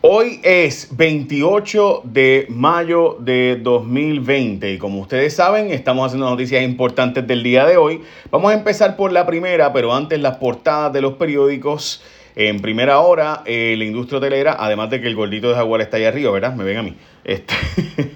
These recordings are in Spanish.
Hoy es 28 de mayo de 2020 y como ustedes saben estamos haciendo noticias importantes del día de hoy. Vamos a empezar por la primera, pero antes las portadas de los periódicos. En primera hora, eh, la industria hotelera, además de que el gordito de Jaguar está ahí arriba, ¿verdad? Me ven a mí. Este,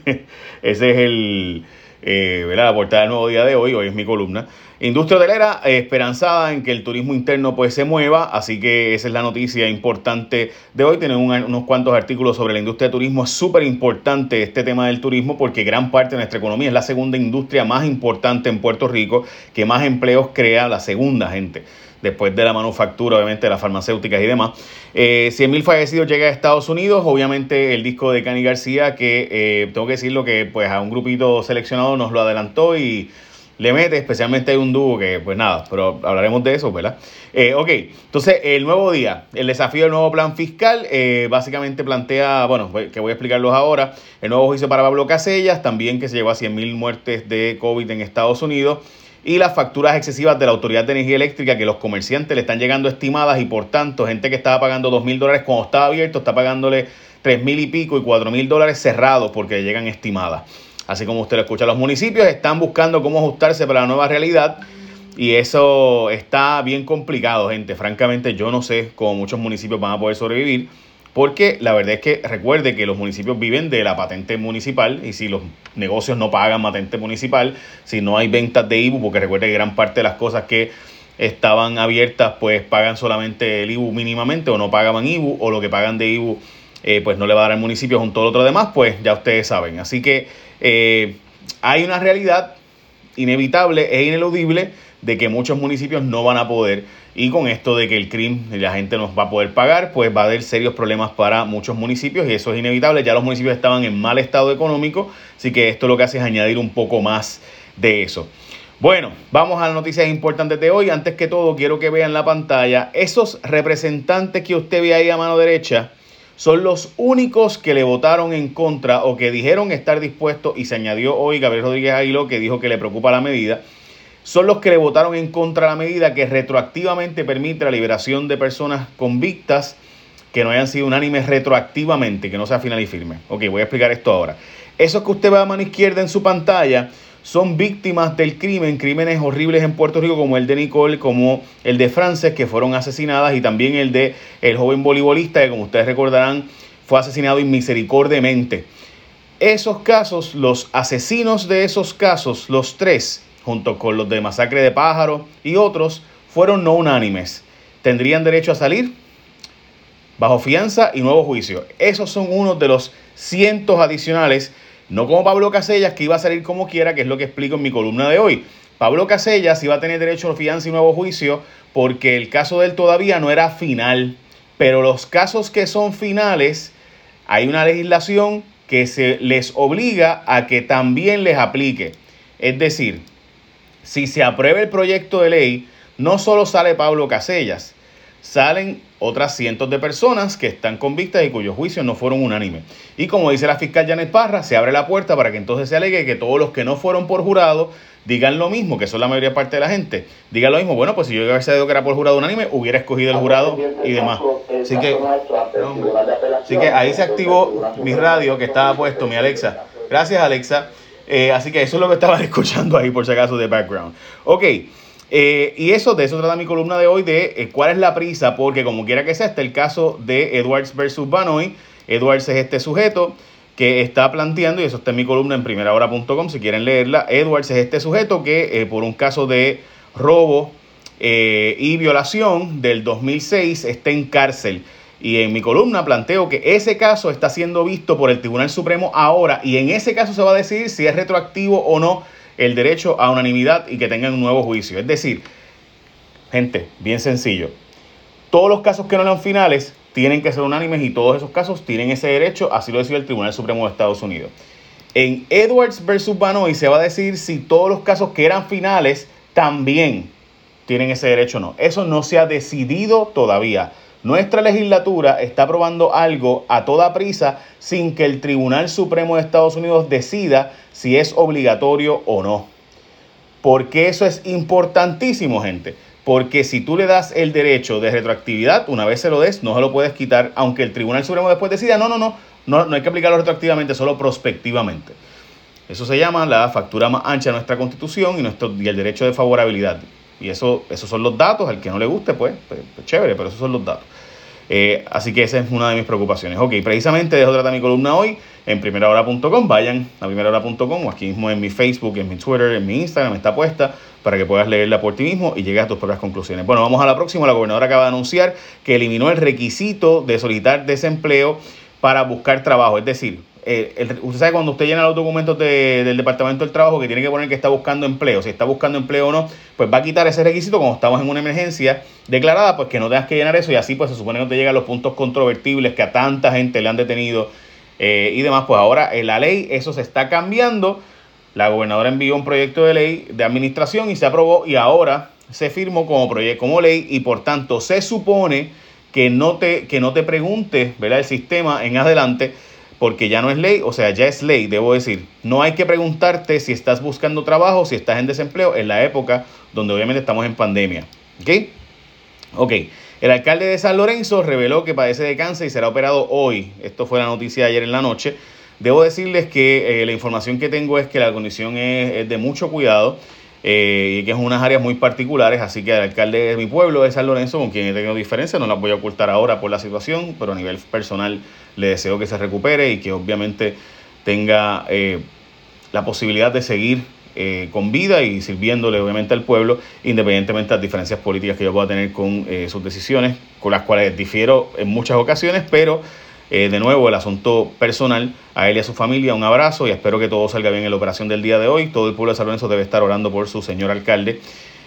ese es el, eh, la portada del nuevo día de hoy, hoy es mi columna. Industria hotelera eh, esperanzada en que el turismo interno pues se mueva, así que esa es la noticia importante de hoy. Tienen unos cuantos artículos sobre la industria de turismo. Es súper importante este tema del turismo porque gran parte de nuestra economía es la segunda industria más importante en Puerto Rico, que más empleos crea la segunda gente después de la manufactura, obviamente, de las farmacéuticas y demás. Eh, 100.000 fallecidos llega a Estados Unidos, obviamente el disco de Cani García, que eh, tengo que decirlo que pues a un grupito seleccionado nos lo adelantó y le mete, especialmente hay un dúo que, pues nada, pero hablaremos de eso, ¿verdad? Eh, ok, entonces el nuevo día, el desafío del nuevo plan fiscal, eh, básicamente plantea, bueno, que voy a explicarlos ahora, el nuevo juicio para Pablo Casellas, también que se llevó a 100.000 muertes de COVID en Estados Unidos, y las facturas excesivas de la Autoridad de Energía Eléctrica que los comerciantes le están llegando estimadas y por tanto gente que estaba pagando dos mil dólares cuando estaba abierto está pagándole tres mil y pico y cuatro mil dólares cerrados porque llegan estimadas. Así como usted lo escucha, los municipios están buscando cómo ajustarse para la nueva realidad y eso está bien complicado, gente. Francamente, yo no sé cómo muchos municipios van a poder sobrevivir. Porque la verdad es que recuerde que los municipios viven de la patente municipal y si los negocios no pagan patente municipal, si no hay ventas de IBU, porque recuerde que gran parte de las cosas que estaban abiertas pues pagan solamente el IBU mínimamente o no pagaban IBU o lo que pagan de IBU eh, pues no le va a dar al municipio junto al otro demás, pues ya ustedes saben. Así que eh, hay una realidad inevitable e ineludible de que muchos municipios no van a poder y con esto de que el crimen y la gente nos va a poder pagar, pues va a haber serios problemas para muchos municipios y eso es inevitable. Ya los municipios estaban en mal estado económico, así que esto lo que hace es añadir un poco más de eso. Bueno, vamos a las noticias importantes de hoy. Antes que todo, quiero que vean la pantalla. Esos representantes que usted ve ahí a mano derecha, son los únicos que le votaron en contra o que dijeron estar dispuestos, y se añadió hoy Gabriel Rodríguez Aguiló que dijo que le preocupa la medida, son los que le votaron en contra la medida que retroactivamente permite la liberación de personas convictas que no hayan sido unánimes retroactivamente, que no sea final y firme. Ok, voy a explicar esto ahora. Eso que usted ve a mano izquierda en su pantalla son víctimas del crimen, crímenes horribles en Puerto Rico como el de Nicole, como el de Frances, que fueron asesinadas, y también el de el joven voleibolista, que como ustedes recordarán, fue asesinado inmisericordiamente. Esos casos, los asesinos de esos casos, los tres, junto con los de masacre de pájaro y otros, fueron no unánimes. ¿Tendrían derecho a salir? Bajo fianza y nuevo juicio. Esos son unos de los cientos adicionales no como Pablo Casellas, que iba a salir como quiera, que es lo que explico en mi columna de hoy. Pablo Casellas iba a tener derecho a fianza y nuevo juicio porque el caso de él todavía no era final. Pero los casos que son finales, hay una legislación que se les obliga a que también les aplique. Es decir, si se aprueba el proyecto de ley, no solo sale Pablo Casellas, salen otras cientos de personas que están convictas y cuyos juicios no fueron unánimes. Y como dice la fiscal Janet Parra, se abre la puerta para que entonces se alegue que todos los que no fueron por jurado digan lo mismo, que son la mayoría parte de la gente, digan lo mismo, bueno, pues si yo hubiera sabido que era por jurado unánime, hubiera escogido el jurado y demás. Así que, así que ahí se activó mi radio que estaba puesto, mi Alexa. Gracias Alexa. Eh, así que eso es lo que estaban escuchando ahí por si acaso de background. Ok. Eh, y eso, de eso trata mi columna de hoy, de eh, cuál es la prisa, porque como quiera que sea, está el caso de Edwards versus Banoy. Edwards es este sujeto que está planteando, y eso está en mi columna en primerahora.com si quieren leerla, Edwards es este sujeto que eh, por un caso de robo y violación del 2006 está en cárcel. Y en mi columna planteo que ese caso está siendo visto por el Tribunal Supremo ahora y en ese caso se va a decidir si es retroactivo o no el derecho a unanimidad y que tengan un nuevo juicio. Es decir, gente, bien sencillo. Todos los casos que no eran finales tienen que ser unánimes y todos esos casos tienen ese derecho, así lo decidió el Tribunal Supremo de Estados Unidos. En Edwards versus Banoy se va a decir si todos los casos que eran finales también tienen ese derecho o no. Eso no se ha decidido todavía. Nuestra legislatura está aprobando algo a toda prisa sin que el Tribunal Supremo de Estados Unidos decida si es obligatorio o no. Porque eso es importantísimo, gente. porque si tú le das el derecho de retroactividad, una vez se lo des, no se lo puedes quitar, aunque el Tribunal Supremo después decida, no, no, no, no, no hay que aplicarlo retroactivamente, solo prospectivamente. Eso se llama la factura más ancha de nuestra constitución y, nuestro, y el derecho de favorabilidad. Y eso, esos son los datos, al que no le guste, pues, pues, pues chévere, pero esos son los datos. Eh, así que esa es una de mis preocupaciones. Ok, precisamente dejo tratar mi columna hoy en primerahora.com. Vayan a primerahora.com o aquí mismo en mi Facebook, en mi Twitter, en mi Instagram, está puesta para que puedas leerla por ti mismo y llegues a tus propias conclusiones. Bueno, vamos a la próxima. La gobernadora acaba de anunciar que eliminó el requisito de solicitar desempleo para buscar trabajo. Es decir, eh, usted sabe cuando usted llena los documentos del Departamento del Trabajo que tiene que poner que está buscando empleo, si está buscando empleo o no, pues va a quitar ese requisito cuando estamos en una emergencia declarada, pues que no tengas que llenar eso y así pues se supone que no te llegan los puntos controvertibles que a tanta gente le han detenido eh, y demás. Pues ahora en la ley eso se está cambiando. La gobernadora envió un proyecto de ley de administración y se aprobó y ahora se firmó como proyecto, como ley y por tanto se supone que no te, que no te pregunte ¿verdad? el sistema en adelante porque ya no es ley, o sea, ya es ley, debo decir. No hay que preguntarte si estás buscando trabajo, si estás en desempleo, en la época donde obviamente estamos en pandemia. ¿Ok? Ok. El alcalde de San Lorenzo reveló que padece de cáncer y será operado hoy. Esto fue la noticia ayer en la noche. Debo decirles que eh, la información que tengo es que la condición es de mucho cuidado. Eh, y que es unas áreas muy particulares, así que el alcalde de mi pueblo, de San Lorenzo, con quien he tenido diferencias, no las voy a ocultar ahora por la situación, pero a nivel personal le deseo que se recupere y que obviamente tenga eh, la posibilidad de seguir eh, con vida y sirviéndole obviamente al pueblo, independientemente de las diferencias políticas que yo pueda tener con sus decisiones, con las cuales difiero en muchas ocasiones, pero eh, de nuevo, el asunto personal, a él y a su familia, un abrazo y espero que todo salga bien en la operación del día de hoy. Todo el pueblo de San debe estar orando por su señor alcalde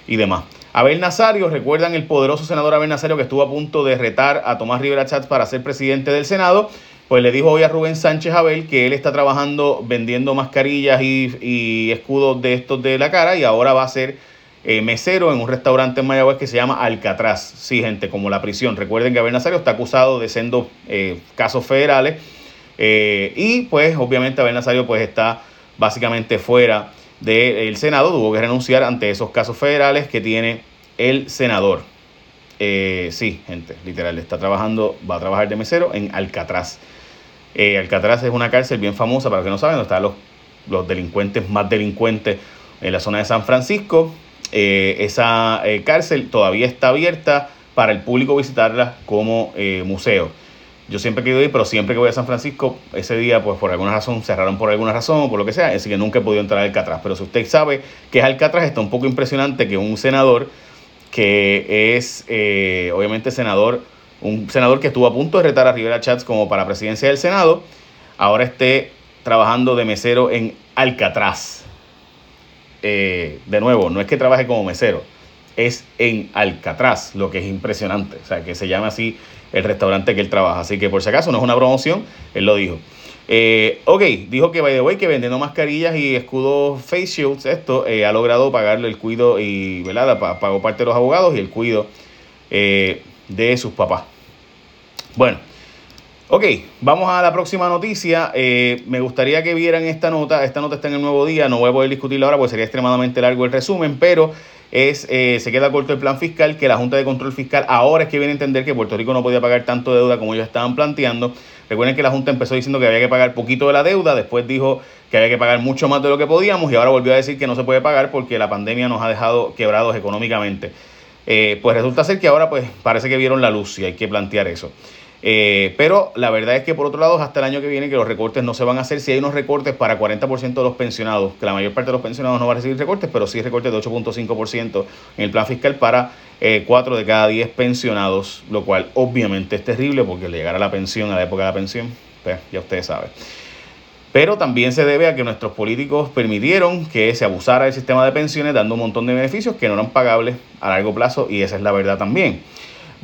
y demás. Abel Nazario, recuerdan el poderoso senador Abel Nazario que estuvo a punto de retar a Tomás Rivera Chats para ser presidente del Senado. Pues le dijo hoy a Rubén Sánchez Abel que él está trabajando vendiendo mascarillas y, y escudos de estos de la cara y ahora va a ser eh, mesero en un restaurante en Mayagüez que se llama Alcatraz. Sí, gente, como la prisión. Recuerden que Abel Nazario está acusado de siendo eh, casos federales. Eh, y pues obviamente Abel Nazario pues está básicamente fuera del Senado. Tuvo que renunciar ante esos casos federales que tiene el senador. sí, gente, literal, está trabajando, va a trabajar de mesero en Alcatraz. Alcatraz es una cárcel bien famosa, para los que no saben, donde están los, los delincuentes más delincuentes en la zona de San Francisco. Eh, esa eh, cárcel todavía está abierta para el público visitarla como eh, museo. Yo siempre querido ir, pero siempre que voy a San Francisco, ese día, pues por alguna razón, cerraron por alguna razón o por lo que sea, así que nunca he podido entrar al Alcatraz. Pero si usted sabe que es Alcatraz, está un poco impresionante que un senador que es, obviamente, senador, un senador que estuvo a punto de retar a Rivera Chats como para presidencia del Senado, ahora esté trabajando de mesero en Alcatraz. Eh, de nuevo, no es que trabaje como mesero, es en Alcatraz, lo que es impresionante. O sea, que se llama así el restaurante que él trabaja. Así que por si acaso no es una promoción, él lo dijo. Eh, ok, dijo que by the way, que vendiendo mascarillas y escudos face shields, esto eh, ha logrado pagarle el cuido y, ¿verdad? Pagó parte de los abogados y el cuido de sus papás. Bueno. Ok, vamos a la próxima noticia. Eh, me gustaría que vieran esta nota. Esta nota está en el nuevo día. No voy a poder discutirla ahora porque sería extremadamente largo el resumen, pero es eh, se queda corto el plan fiscal, que la Junta de Control Fiscal ahora es que viene a entender que Puerto Rico no podía pagar tanto deuda como ellos estaban planteando. Recuerden que la Junta empezó diciendo que había que pagar poquito de la deuda, después dijo que había que pagar mucho más de lo que podíamos y ahora volvió a decir que no se puede pagar porque la pandemia nos ha dejado quebrados económicamente. Eh, pues resulta ser que ahora pues parece que vieron la luz y hay que plantear eso. Eh, pero la verdad es que por otro lado, hasta el año que viene que los recortes no se van a hacer. Si hay unos recortes para 40% de los pensionados, que la mayor parte de los pensionados no va a recibir recortes, pero sí recortes de 8.5% en el plan fiscal para eh, 4 de cada 10 pensionados, lo cual obviamente es terrible porque le llegará la pensión a la época de la pensión, pues ya ustedes saben. Pero también se debe a que nuestros políticos permitieron que se abusara del sistema de pensiones dando un montón de beneficios que no eran pagables a largo plazo y esa es la verdad también.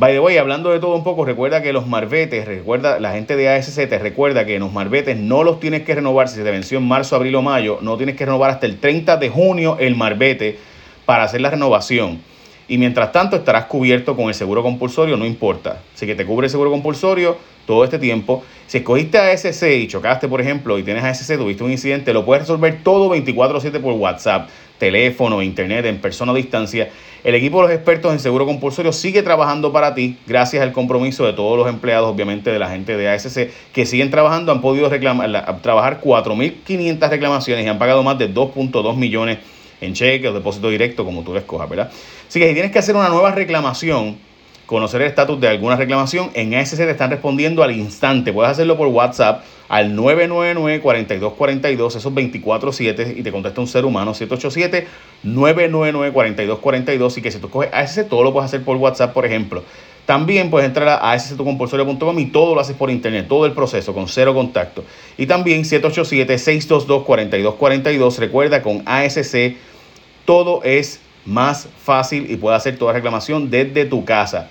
By the way, hablando de todo un poco, recuerda que los marbetes, recuerda, la gente de ASC te recuerda que los marbetes no los tienes que renovar si se te venció en marzo, abril o mayo, no tienes que renovar hasta el 30 de junio el marbete para hacer la renovación. Y mientras tanto estarás cubierto con el seguro compulsorio, no importa. Si que te cubre el seguro compulsorio, todo este tiempo. Si escogiste ASC y chocaste, por ejemplo, y tienes ASC, tuviste un incidente, lo puedes resolver todo 24/7 por WhatsApp, teléfono, internet, en persona o distancia. El equipo de los expertos en seguro compulsorio sigue trabajando para ti gracias al compromiso de todos los empleados, obviamente de la gente de ASC, que siguen trabajando, han podido reclamar, trabajar 4.500 reclamaciones y han pagado más de 2.2 millones en cheque o depósito directo, como tú lo escojas, ¿verdad? Así que si tienes que hacer una nueva reclamación, conocer el estatus de alguna reclamación, en ASC te están respondiendo al instante. Puedes hacerlo por WhatsApp al 999-4242, esos 24-7, y te contesta un ser humano, 787-999-4242, y que si tú coges ASC, todo lo puedes hacer por WhatsApp, por ejemplo. También puedes entrar a asctucompulsorio.com y todo lo haces por internet, todo el proceso con cero contacto. Y también 787-622-4242. Recuerda, con ASC todo es más fácil y puedes hacer toda reclamación desde tu casa.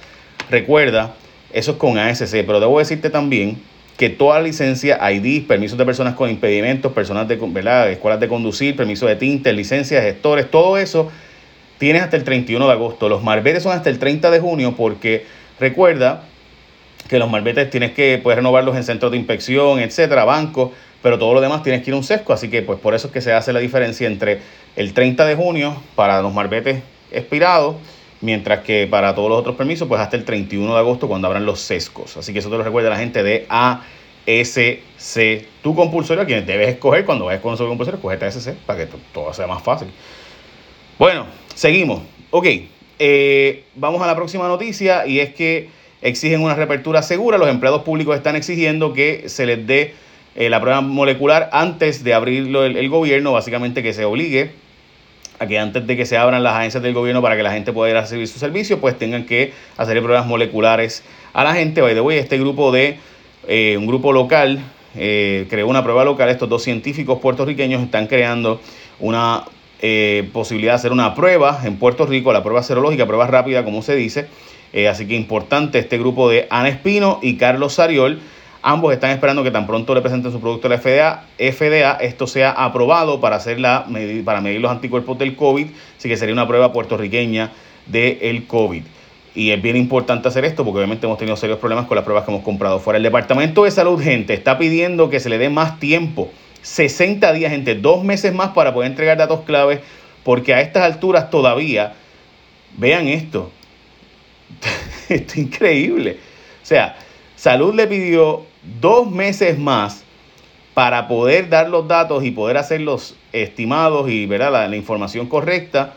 Recuerda, eso es con ASC, pero debo decirte también que toda licencia, ID, permisos de personas con impedimentos, personas de ¿verdad? escuelas de conducir, permisos de tinte, licencias, gestores, todo eso tienes hasta el 31 de agosto. Los marbetes son hasta el 30 de junio porque recuerda que los marbetes tienes que puedes renovarlos en centros de inspección, etcétera, bancos, pero todo lo demás tienes que ir a un sesco, así que pues por eso es que se hace la diferencia entre el 30 de junio para los marbetes expirados mientras que para todos los otros permisos, pues hasta el 31 de agosto cuando abran los sescos. Así que eso te lo recuerda la gente de ASC, tu compulsorio, a quienes debes escoger cuando vayas con su compulsorio, escogete ASC para que todo sea más fácil. Bueno, seguimos. Ok, eh, vamos a la próxima noticia y es que exigen una reapertura segura. Los empleados públicos están exigiendo que se les dé eh, la prueba molecular antes de abrirlo el gobierno, básicamente que se obligue a que antes de que se abran las agencias del gobierno para que la gente pueda ir a recibir su servicio, pues tengan que hacer pruebas moleculares a la gente. By the way, este grupo de, eh, un grupo local, eh, creó una prueba local. Estos dos científicos puertorriqueños están creando una eh, posibilidad de hacer una prueba en Puerto Rico, la prueba serológica, prueba rápida, como se dice. así que importante este grupo de Ana Espino y Carlos Sariol Ambos están esperando que tan pronto le presenten su producto a la FDA, FDA esto sea aprobado para, hacer la, para medir los anticuerpos del COVID, así que sería una prueba puertorriqueña del COVID. Y es bien importante hacer esto porque obviamente hemos tenido serios problemas con las pruebas que hemos comprado fuera. El Departamento de Salud, gente, está pidiendo que se le dé más tiempo, 60 días, gente, dos meses más para poder entregar datos claves, porque a estas alturas todavía, vean esto, esto es increíble. O sea, Salud le pidió dos meses más para poder dar los datos y poder hacer los estimados y ¿verdad? La, información correcta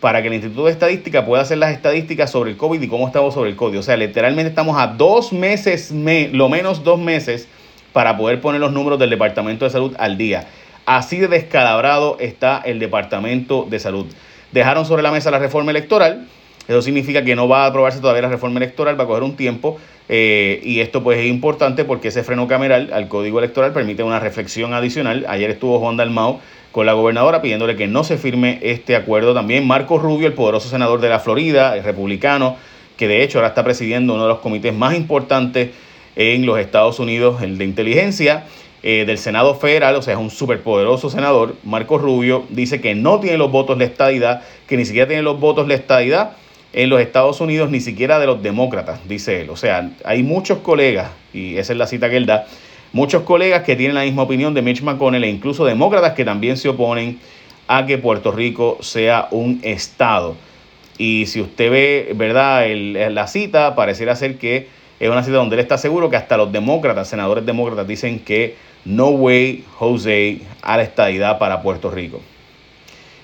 para que el Instituto de Estadística pueda hacer las estadísticas sobre el COVID y cómo estamos sobre el COVID. O sea, literalmente estamos a dos meses, lo menos dos meses, para poder poner los números del Departamento de Salud al día. Así de descalabrado está el Departamento de Salud. Dejaron sobre la mesa la reforma electoral. Eso significa que no va a aprobarse todavía la reforma electoral, va a coger un tiempo. Eh, y esto pues es importante porque ese freno cameral al código electoral permite una reflexión adicional. Ayer estuvo Juan Dalmau con la gobernadora pidiéndole que no se firme este acuerdo. También Marco Rubio, el poderoso senador de la Florida, el republicano, que de hecho ahora está presidiendo uno de los comités más importantes en los Estados Unidos, el de inteligencia. Eh, del Senado Federal, o sea, es un superpoderoso senador, Marco Rubio, dice que no tiene los votos de estadidad, que ni siquiera tiene los votos de estadidad en los Estados Unidos, ni siquiera de los demócratas, dice él. O sea, hay muchos colegas, y esa es la cita que él da, muchos colegas que tienen la misma opinión de Mitch McConnell e incluso demócratas que también se oponen a que Puerto Rico sea un estado. Y si usted ve, ¿verdad?, la cita, pareciera ser que es una cita donde él está seguro que hasta los demócratas, senadores demócratas, dicen que no way, Jose, a la estadidad para Puerto Rico.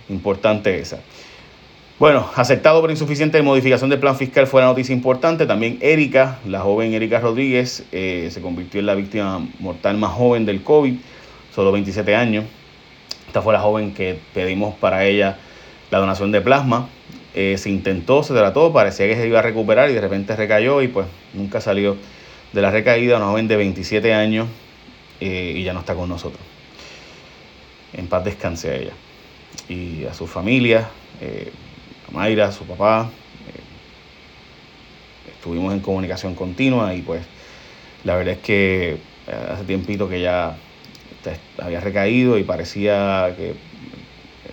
Importante esa. Bueno, aceptado por insuficiente modificación del plan fiscal fue la noticia importante. También Erika, la joven Erika Rodríguez, eh, se convirtió en la víctima mortal más joven del COVID, solo 27 años. Esta fue la joven que pedimos para ella la donación de plasma. Eh, se intentó, se trató, parecía que se iba a recuperar y de repente recayó y pues nunca salió de la recaída. Una joven de 27 años eh, y ya no está con nosotros. En paz descanse a ella y a su familia. Mayra, su papá. Eh, estuvimos en comunicación continua y pues la verdad es que eh, hace tiempito que ya había recaído y parecía que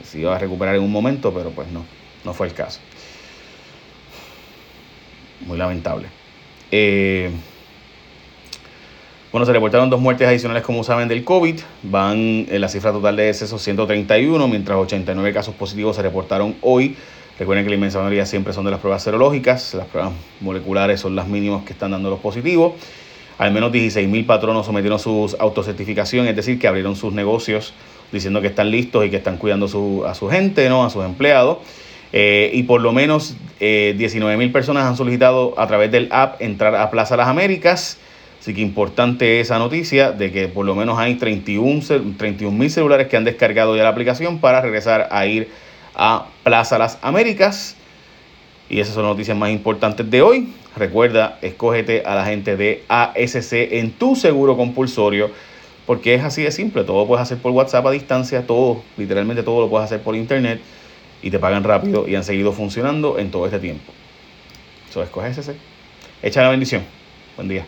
se iba a recuperar en un momento, pero pues no, no fue el caso. Muy lamentable. Eh, Bueno, se reportaron dos muertes adicionales, como saben, del COVID. Van en la cifra total de decesos 131, mientras 89 casos positivos se reportaron hoy. Recuerden que la inmensa mayoría siempre son de las pruebas serológicas. Las pruebas moleculares son las mínimas que están dando los positivos. Al menos 16.000 patronos sometieron su autocertificación, es decir, que abrieron sus negocios diciendo que están listos y que están cuidando a su gente, ¿no? a sus empleados. Eh, y por lo menos eh, 19.000 personas han solicitado a través del app entrar a Plaza Las Américas. Así que importante esa noticia de que por lo menos hay 31 mil celulares que han descargado ya la aplicación para regresar a ir a Plaza Las Américas. Y esas son las noticias más importantes de hoy. Recuerda, escógete a la gente de ASC en tu seguro compulsorio, porque es así de simple. Todo lo puedes hacer por WhatsApp a distancia, todo, literalmente todo lo puedes hacer por internet y te pagan rápido y han seguido funcionando en todo este tiempo. Eso escoge ASC. Echa la bendición. Buen día.